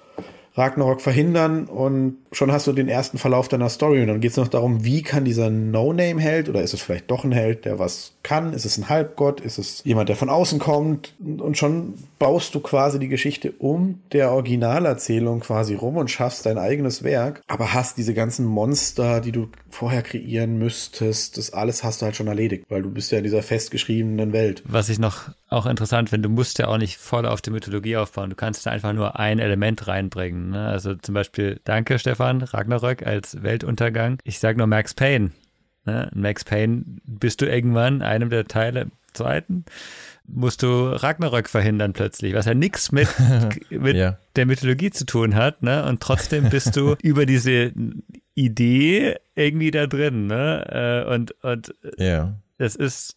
Ragnarok verhindern und schon hast du den ersten Verlauf deiner Story und dann geht es noch darum, wie kann dieser No-Name-Held oder ist es vielleicht doch ein Held, der was kann? Ist es ein Halbgott? Ist es jemand, der von außen kommt? Und schon baust du quasi die Geschichte um der Originalerzählung quasi rum und schaffst dein eigenes Werk, aber hast diese ganzen Monster, die du vorher kreieren müsstest, das alles hast du halt schon erledigt, weil du bist ja in dieser festgeschriebenen Welt. Was ich noch auch interessant finde, du musst ja auch nicht voll auf die Mythologie aufbauen. Du kannst da einfach nur ein Element reinbringen. Ne? Also zum Beispiel, danke Stefan, Ragnarök als Weltuntergang. Ich sage nur Max Payne. Ne? Max Payne bist du irgendwann einem der Teile, zweiten, musst du Ragnarök verhindern plötzlich, was ja nichts mit, mit ja. der Mythologie zu tun hat, ne? Und trotzdem bist du über diese Idee irgendwie da drin, ne? Äh, und, und ja. es ist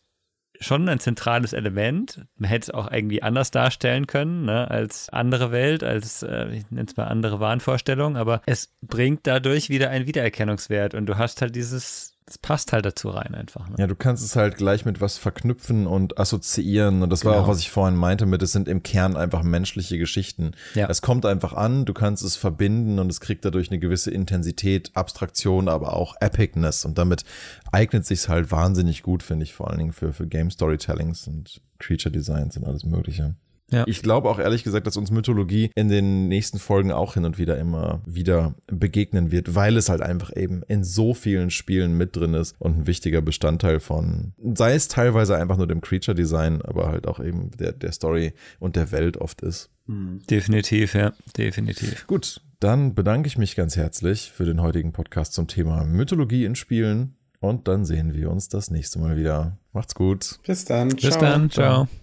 schon ein zentrales Element. Man hätte es auch irgendwie anders darstellen können, ne, als andere Welt, als, äh, ich nenne es mal andere Wahnvorstellungen, aber es bringt dadurch wieder einen Wiedererkennungswert und du hast halt dieses das passt halt dazu rein einfach. Ne? Ja, du kannst es halt gleich mit was verknüpfen und assoziieren. Und das genau. war auch, was ich vorhin meinte mit, es sind im Kern einfach menschliche Geschichten. Ja. Es kommt einfach an, du kannst es verbinden und es kriegt dadurch eine gewisse Intensität, Abstraktion, aber auch Epicness. Und damit eignet sich halt wahnsinnig gut, finde ich, vor allen Dingen für, für Game Storytellings und Creature Designs und alles Mögliche. Ja. Ich glaube auch ehrlich gesagt, dass uns Mythologie in den nächsten Folgen auch hin und wieder immer wieder begegnen wird, weil es halt einfach eben in so vielen Spielen mit drin ist und ein wichtiger Bestandteil von, sei es teilweise einfach nur dem Creature Design, aber halt auch eben der, der Story und der Welt oft ist. Hm. Definitiv, ja, definitiv. Gut, dann bedanke ich mich ganz herzlich für den heutigen Podcast zum Thema Mythologie in Spielen und dann sehen wir uns das nächste Mal wieder. Macht's gut. Bis dann. Bis dann. Ciao. Ciao.